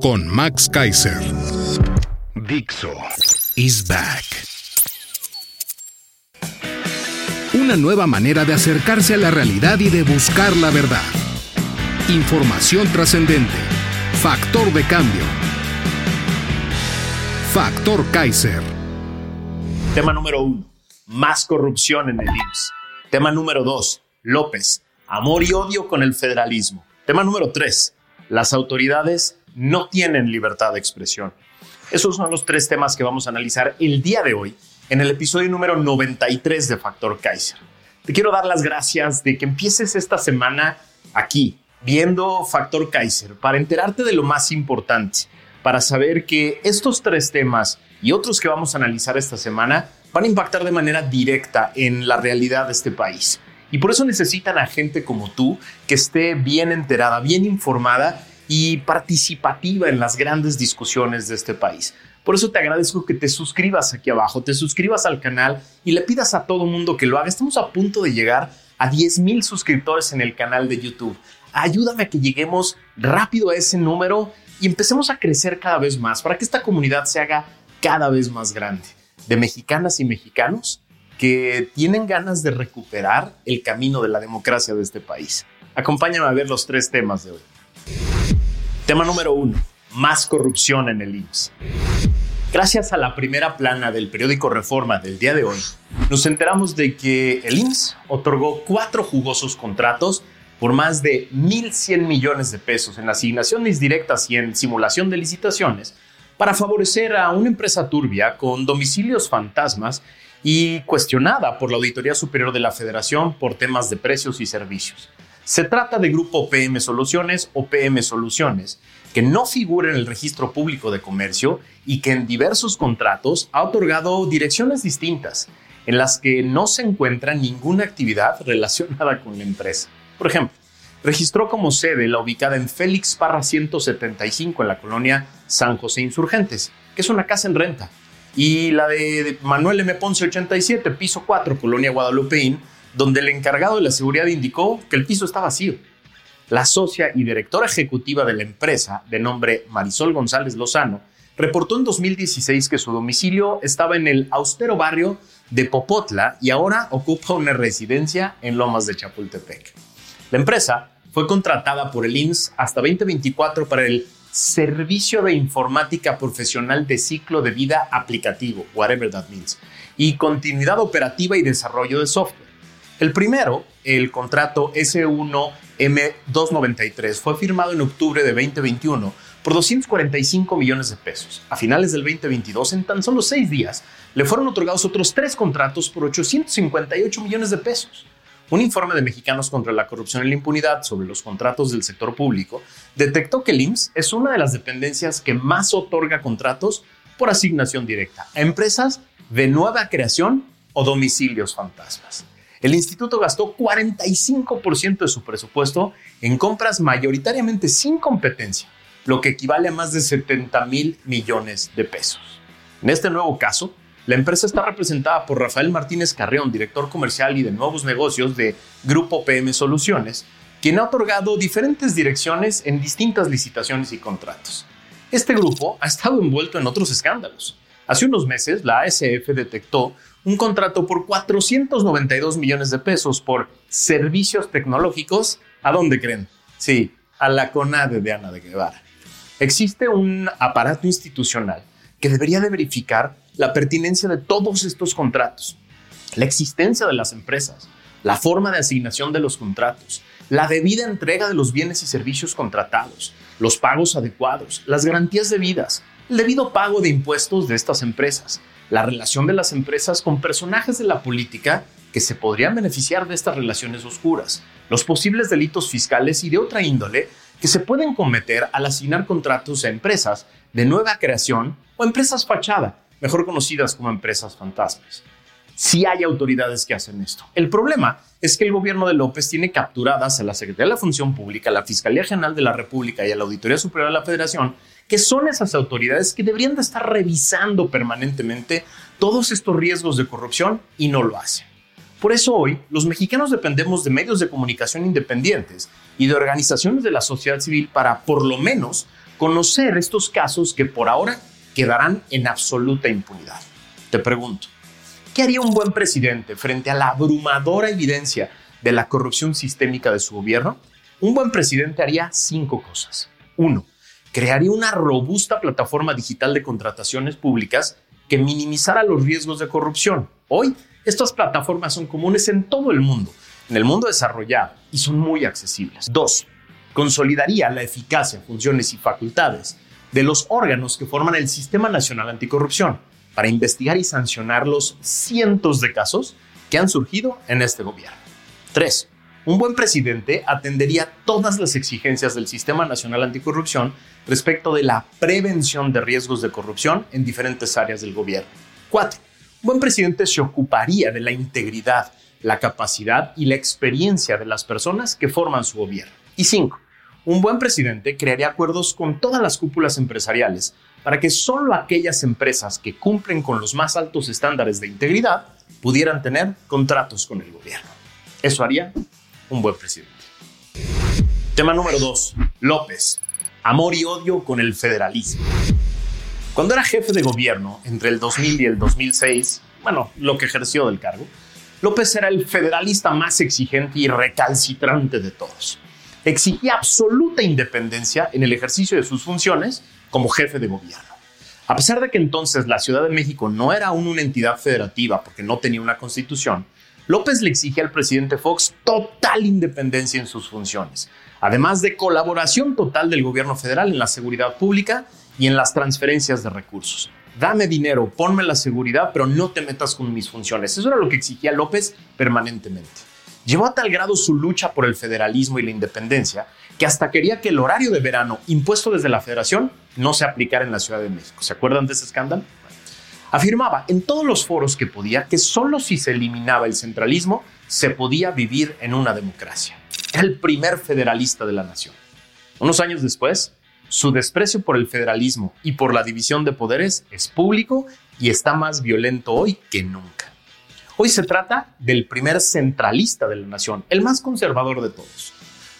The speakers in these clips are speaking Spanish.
con Max Kaiser. Dixo is back. Una nueva manera de acercarse a la realidad y de buscar la verdad. Información trascendente. Factor de cambio. Factor Kaiser. Tema número uno, más corrupción en el IMSS. Tema número dos, López, amor y odio con el federalismo. Tema número tres, las autoridades no tienen libertad de expresión. Esos son los tres temas que vamos a analizar el día de hoy en el episodio número 93 de Factor Kaiser. Te quiero dar las gracias de que empieces esta semana aquí, viendo Factor Kaiser, para enterarte de lo más importante, para saber que estos tres temas y otros que vamos a analizar esta semana van a impactar de manera directa en la realidad de este país. Y por eso necesitan a gente como tú que esté bien enterada, bien informada y participativa en las grandes discusiones de este país. Por eso te agradezco que te suscribas aquí abajo, te suscribas al canal y le pidas a todo mundo que lo haga. Estamos a punto de llegar a 10 mil suscriptores en el canal de YouTube. Ayúdame a que lleguemos rápido a ese número y empecemos a crecer cada vez más para que esta comunidad se haga cada vez más grande de mexicanas y mexicanos que tienen ganas de recuperar el camino de la democracia de este país. Acompáñame a ver los tres temas de hoy. Tema número uno, más corrupción en el IMSS. Gracias a la primera plana del periódico Reforma del día de hoy, nos enteramos de que el IMSS otorgó cuatro jugosos contratos por más de 1.100 millones de pesos en asignaciones directas y en simulación de licitaciones para favorecer a una empresa turbia con domicilios fantasmas y cuestionada por la Auditoría Superior de la Federación por temas de precios y servicios. Se trata de Grupo PM Soluciones o PM Soluciones, que no figura en el registro público de comercio y que en diversos contratos ha otorgado direcciones distintas, en las que no se encuentra ninguna actividad relacionada con la empresa. Por ejemplo, registró como sede la ubicada en Félix Parra 175 en la colonia San José Insurgentes, que es una casa en renta, y la de Manuel M. Ponce 87, piso 4, colonia Guadalupeín, donde el encargado de la seguridad indicó que el piso está vacío. La socia y directora ejecutiva de la empresa, de nombre Marisol González Lozano, reportó en 2016 que su domicilio estaba en el austero barrio de Popotla y ahora ocupa una residencia en Lomas de Chapultepec. La empresa fue contratada por el INS hasta 2024 para el Servicio de Informática Profesional de Ciclo de Vida Aplicativo, whatever that means, y continuidad operativa y desarrollo de software. El primero, el contrato S1M293, fue firmado en octubre de 2021 por 245 millones de pesos. A finales del 2022, en tan solo seis días, le fueron otorgados otros tres contratos por 858 millones de pesos. Un informe de Mexicanos contra la Corrupción y la Impunidad sobre los contratos del sector público detectó que el IMSS es una de las dependencias que más otorga contratos por asignación directa a empresas de nueva creación o domicilios fantasmas el instituto gastó 45% de su presupuesto en compras mayoritariamente sin competencia, lo que equivale a más de 70 mil millones de pesos. En este nuevo caso, la empresa está representada por Rafael Martínez Carreón, director comercial y de nuevos negocios de Grupo PM Soluciones, quien ha otorgado diferentes direcciones en distintas licitaciones y contratos. Este grupo ha estado envuelto en otros escándalos. Hace unos meses, la ASF detectó un contrato por 492 millones de pesos por servicios tecnológicos. ¿A dónde creen? Sí, a la CONADE de Ana de Guevara. Existe un aparato institucional que debería de verificar la pertinencia de todos estos contratos, la existencia de las empresas, la forma de asignación de los contratos, la debida entrega de los bienes y servicios contratados, los pagos adecuados, las garantías debidas, el debido pago de impuestos de estas empresas, la relación de las empresas con personajes de la política que se podrían beneficiar de estas relaciones oscuras, los posibles delitos fiscales y de otra índole que se pueden cometer al asignar contratos a empresas de nueva creación o empresas fachada, mejor conocidas como empresas fantasmas. Si hay autoridades que hacen esto. El problema es que el gobierno de López tiene capturadas a la Secretaría de la Función Pública, a la Fiscalía General de la República y a la Auditoría Superior de la Federación, que son esas autoridades que deberían de estar revisando permanentemente todos estos riesgos de corrupción y no lo hacen. Por eso hoy los mexicanos dependemos de medios de comunicación independientes y de organizaciones de la sociedad civil para por lo menos conocer estos casos que por ahora quedarán en absoluta impunidad. Te pregunto, ¿qué haría un buen presidente frente a la abrumadora evidencia de la corrupción sistémica de su gobierno? Un buen presidente haría cinco cosas. Uno, crearía una robusta plataforma digital de contrataciones públicas que minimizara los riesgos de corrupción. Hoy, estas plataformas son comunes en todo el mundo, en el mundo desarrollado, y son muy accesibles. Dos, consolidaría la eficacia, funciones y facultades de los órganos que forman el Sistema Nacional Anticorrupción para investigar y sancionar los cientos de casos que han surgido en este gobierno. 3. Un buen presidente atendería todas las exigencias del Sistema Nacional Anticorrupción respecto de la prevención de riesgos de corrupción en diferentes áreas del gobierno. 4. Un buen presidente se ocuparía de la integridad, la capacidad y la experiencia de las personas que forman su gobierno. Y 5. Un buen presidente crearía acuerdos con todas las cúpulas empresariales para que solo aquellas empresas que cumplen con los más altos estándares de integridad pudieran tener contratos con el gobierno. Eso haría un buen presidente. Tema número 2. López. Amor y odio con el federalismo. Cuando era jefe de gobierno entre el 2000 y el 2006, bueno, lo que ejerció del cargo, López era el federalista más exigente y recalcitrante de todos exigía absoluta independencia en el ejercicio de sus funciones como jefe de gobierno. A pesar de que entonces la Ciudad de México no era aún una entidad federativa porque no tenía una constitución, López le exigía al presidente Fox total independencia en sus funciones, además de colaboración total del gobierno federal en la seguridad pública y en las transferencias de recursos. Dame dinero, ponme la seguridad, pero no te metas con mis funciones. Eso era lo que exigía López permanentemente. Llevó a tal grado su lucha por el federalismo y la independencia que hasta quería que el horario de verano impuesto desde la federación no se aplicara en la Ciudad de México. ¿Se acuerdan de ese escándalo? Afirmaba en todos los foros que podía que solo si se eliminaba el centralismo se podía vivir en una democracia. Era el primer federalista de la nación. Unos años después, su desprecio por el federalismo y por la división de poderes es público y está más violento hoy que nunca. Hoy se trata del primer centralista de la nación, el más conservador de todos.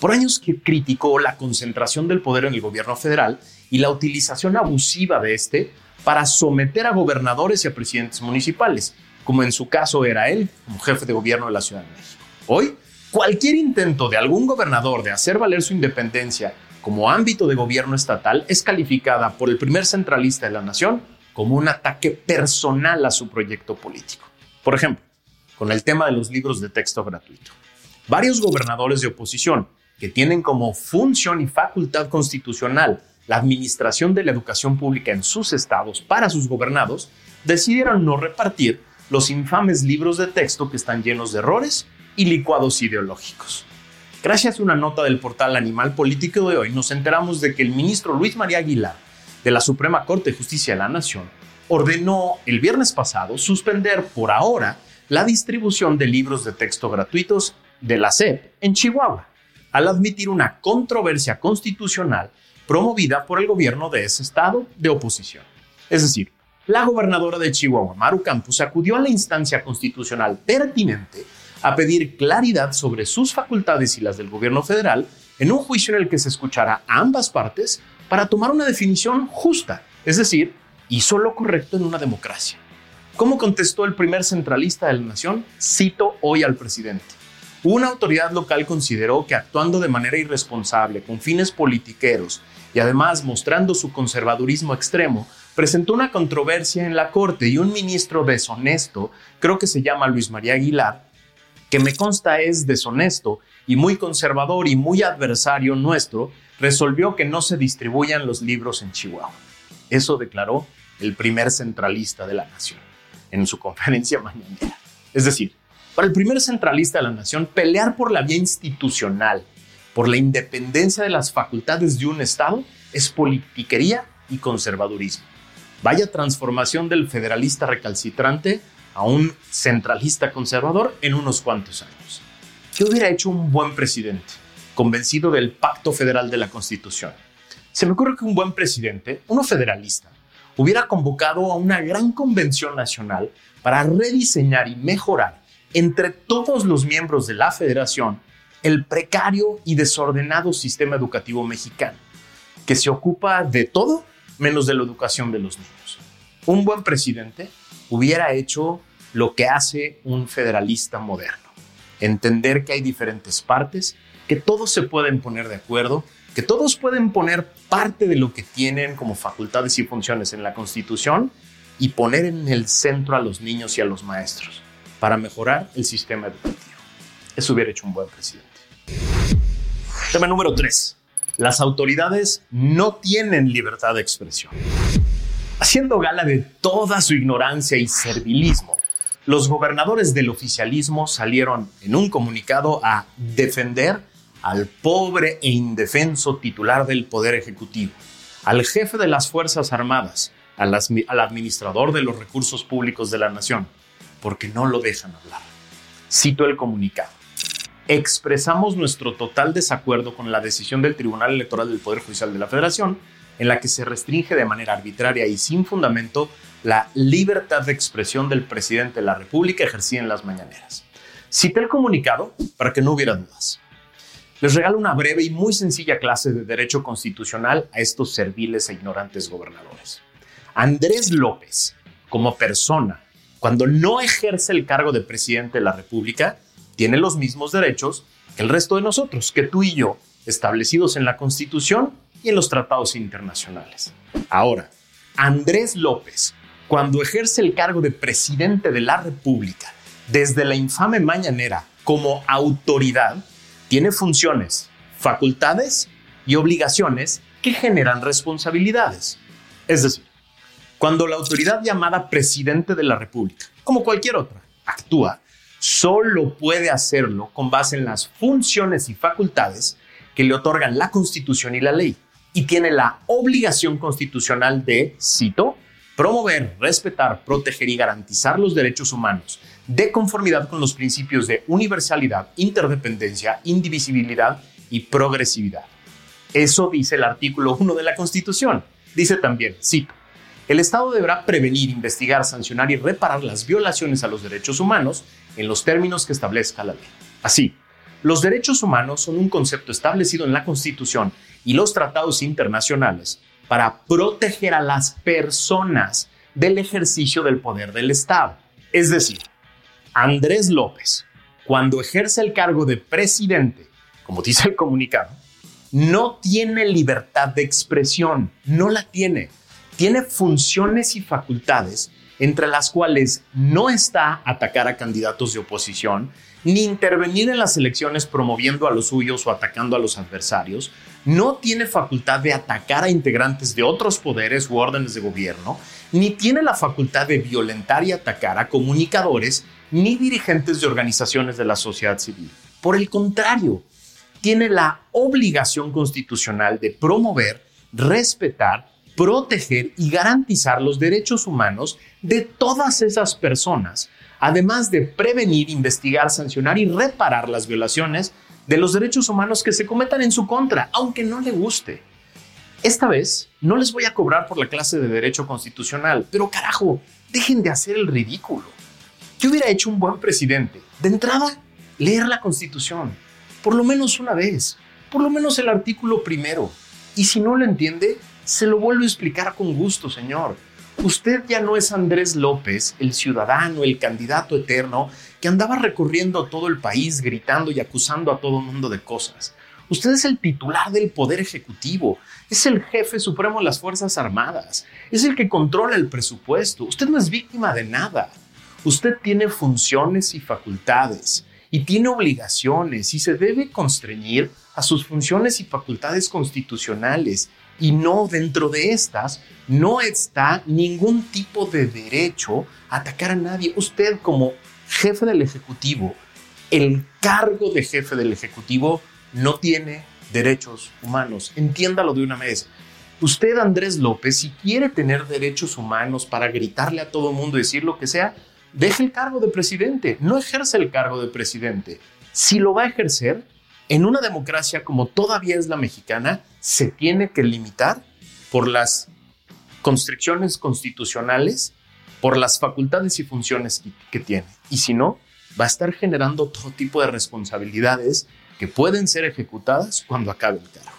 Por años que criticó la concentración del poder en el gobierno federal y la utilización abusiva de este para someter a gobernadores y a presidentes municipales, como en su caso era él como jefe de gobierno de la Ciudad de México. Hoy, cualquier intento de algún gobernador de hacer valer su independencia como ámbito de gobierno estatal es calificada por el primer centralista de la nación como un ataque personal a su proyecto político. Por ejemplo, con el tema de los libros de texto gratuito. Varios gobernadores de oposición que tienen como función y facultad constitucional la administración de la educación pública en sus estados para sus gobernados, decidieron no repartir los infames libros de texto que están llenos de errores y licuados ideológicos. Gracias a una nota del portal Animal Político de hoy, nos enteramos de que el ministro Luis María Aguilar de la Suprema Corte de Justicia de la Nación ordenó el viernes pasado suspender por ahora la distribución de libros de texto gratuitos de la SEP en Chihuahua, al admitir una controversia constitucional promovida por el gobierno de ese estado de oposición. Es decir, la gobernadora de Chihuahua, Maru Campos, acudió a la instancia constitucional pertinente a pedir claridad sobre sus facultades y las del gobierno federal en un juicio en el que se escuchará a ambas partes para tomar una definición justa, es decir, hizo lo correcto en una democracia. ¿Cómo contestó el primer centralista de la nación? Cito hoy al presidente. Una autoridad local consideró que actuando de manera irresponsable, con fines politiqueros y además mostrando su conservadurismo extremo, presentó una controversia en la Corte y un ministro deshonesto, creo que se llama Luis María Aguilar, que me consta es deshonesto y muy conservador y muy adversario nuestro, resolvió que no se distribuyan los libros en Chihuahua. Eso declaró el primer centralista de la nación en su conferencia mañanera. Es decir, Para el primer centralista de la nación, pelear por la vía institucional, por la independencia de las facultades de un Estado, es politiquería y conservadurismo. Vaya transformación del federalista recalcitrante a un centralista conservador en unos cuantos años. ¿Qué hubiera hecho un buen presidente, convencido del pacto federal de la Constitución? Se me ocurre que un buen presidente, uno federalista, hubiera convocado a una gran convención nacional para rediseñar y mejorar entre todos los miembros de la federación el precario y desordenado sistema educativo mexicano, que se ocupa de todo menos de la educación de los niños. Un buen presidente hubiera hecho lo que hace un federalista moderno, entender que hay diferentes partes, que todos se pueden poner de acuerdo, que todos pueden poner parte de lo que tienen como facultades y funciones en la Constitución y poner en el centro a los niños y a los maestros para mejorar el sistema educativo. Eso hubiera hecho un buen presidente. Tema número 3. Las autoridades no tienen libertad de expresión. Haciendo gala de toda su ignorancia y servilismo, los gobernadores del oficialismo salieron en un comunicado a defender al pobre e indefenso titular del Poder Ejecutivo, al jefe de las Fuerzas Armadas, al, administrador de los recursos públicos de la nación, porque no lo dejan hablar. Cito el comunicado. Expresamos nuestro total desacuerdo con la decisión del Tribunal Electoral del Poder Judicial de la Federación, en la que se restringe de manera arbitraria y sin fundamento la libertad de expresión del presidente de la República ejercida en las mañaneras. Cité el comunicado para que no hubiera dudas les regalo una breve y muy sencilla clase de derecho constitucional a estos serviles e ignorantes gobernadores. Andrés López, como persona, cuando no ejerce el cargo de presidente de la República, tiene los mismos derechos que el resto de nosotros, que tú y yo, establecidos en la Constitución y en los tratados internacionales. Ahora, Andrés López, cuando ejerce el cargo de presidente de la República, desde la infame mañanera como autoridad, tiene funciones, facultades y obligaciones que generan responsabilidades. Es decir, cuando la autoridad llamada presidente de la República, como cualquier otra, actúa, solo puede hacerlo con base en las funciones y facultades que le otorgan la Constitución y la ley, y tiene la obligación constitucional de, cito, promover, respetar, proteger y garantizar los derechos humanos de conformidad con los principios de universalidad, interdependencia, indivisibilidad y progresividad. Eso dice el artículo 1 de la Constitución. Dice también, cito, el Estado deberá prevenir, investigar, sancionar y reparar las violaciones a los derechos humanos en los términos que establezca la ley. Así, los derechos humanos son un concepto establecido en la Constitución y los tratados internacionales para proteger a las personas del ejercicio del poder del Estado. Es decir, Andrés López, cuando ejerce el cargo de presidente, como dice el comunicado, no tiene libertad de expresión, no la tiene. Tiene funciones y facultades entre las cuales no está atacar a candidatos de oposición, ni intervenir en las elecciones promoviendo a los suyos o atacando a los adversarios, no tiene facultad de atacar a integrantes de otros poderes u órdenes de gobierno, ni tiene la facultad de violentar y atacar a comunicadores ni dirigentes de organizaciones de la sociedad civil. Por el contrario, tiene la obligación constitucional de promover, respetar, proteger y garantizar los derechos humanos de todas esas personas, además de prevenir, investigar, sancionar y reparar las violaciones de los derechos humanos que se cometan en su contra, aunque no le guste. Esta vez no les voy a cobrar por la clase de derecho constitucional, pero carajo, dejen de hacer el ridículo. Yo hubiera hecho un buen presidente. De entrada, leer la Constitución, por lo menos una vez, por lo menos el artículo primero. Y si no lo entiende, se lo vuelvo a explicar con gusto, señor. Usted ya no es Andrés López, el ciudadano, el candidato eterno, que andaba recorriendo todo el país gritando y acusando a todo mundo de cosas. Usted es el titular del Poder Ejecutivo, es el jefe supremo de las Fuerzas Armadas, es el que controla el presupuesto. Usted no es víctima de nada. Usted tiene funciones y facultades y tiene obligaciones y se debe constreñir a sus funciones y facultades constitucionales y no dentro de estas no está ningún tipo de derecho a atacar a nadie. Usted como jefe del Ejecutivo, el cargo de jefe del Ejecutivo no tiene derechos humanos. Entiéndalo de una vez. Usted, Andrés López, si quiere tener derechos humanos para gritarle a todo mundo y decir lo que sea, deje el cargo de presidente, no ejerce el cargo de presidente. Si lo va a ejercer, en una democracia como todavía es la mexicana, se tiene que limitar por las constricciones constitucionales, por las facultades y funciones que tiene. Y si no, va a estar generando todo tipo de responsabilidades que pueden ser ejecutadas cuando acabe el cargo.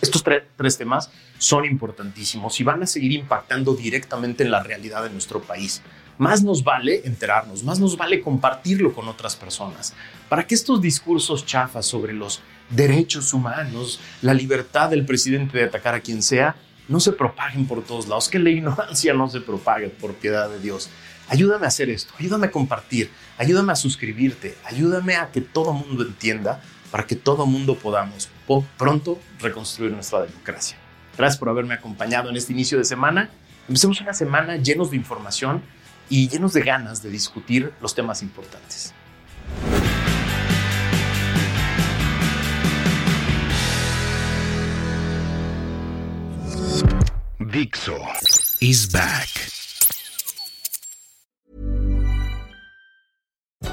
Estos tres temas son importantísimos y van a seguir impactando directamente en la realidad de nuestro país. Más nos vale enterarnos, más nos vale compartirlo con otras personas, para que estos discursos chafas sobre los derechos humanos, la libertad del presidente de atacar a quien sea, no se propaguen por todos lados, que la ignorancia no se propague por piedad de Dios. Ayúdame a hacer esto, ayúdame a compartir, ayúdame a suscribirte, ayúdame a que todo mundo entienda para que todo mundo podamos pronto reconstruir nuestra democracia. Gracias por haberme acompañado en este inicio de semana. Empecemos una semana llenos de información y llenos de ganas de discutir los temas importantes. Dixo is back.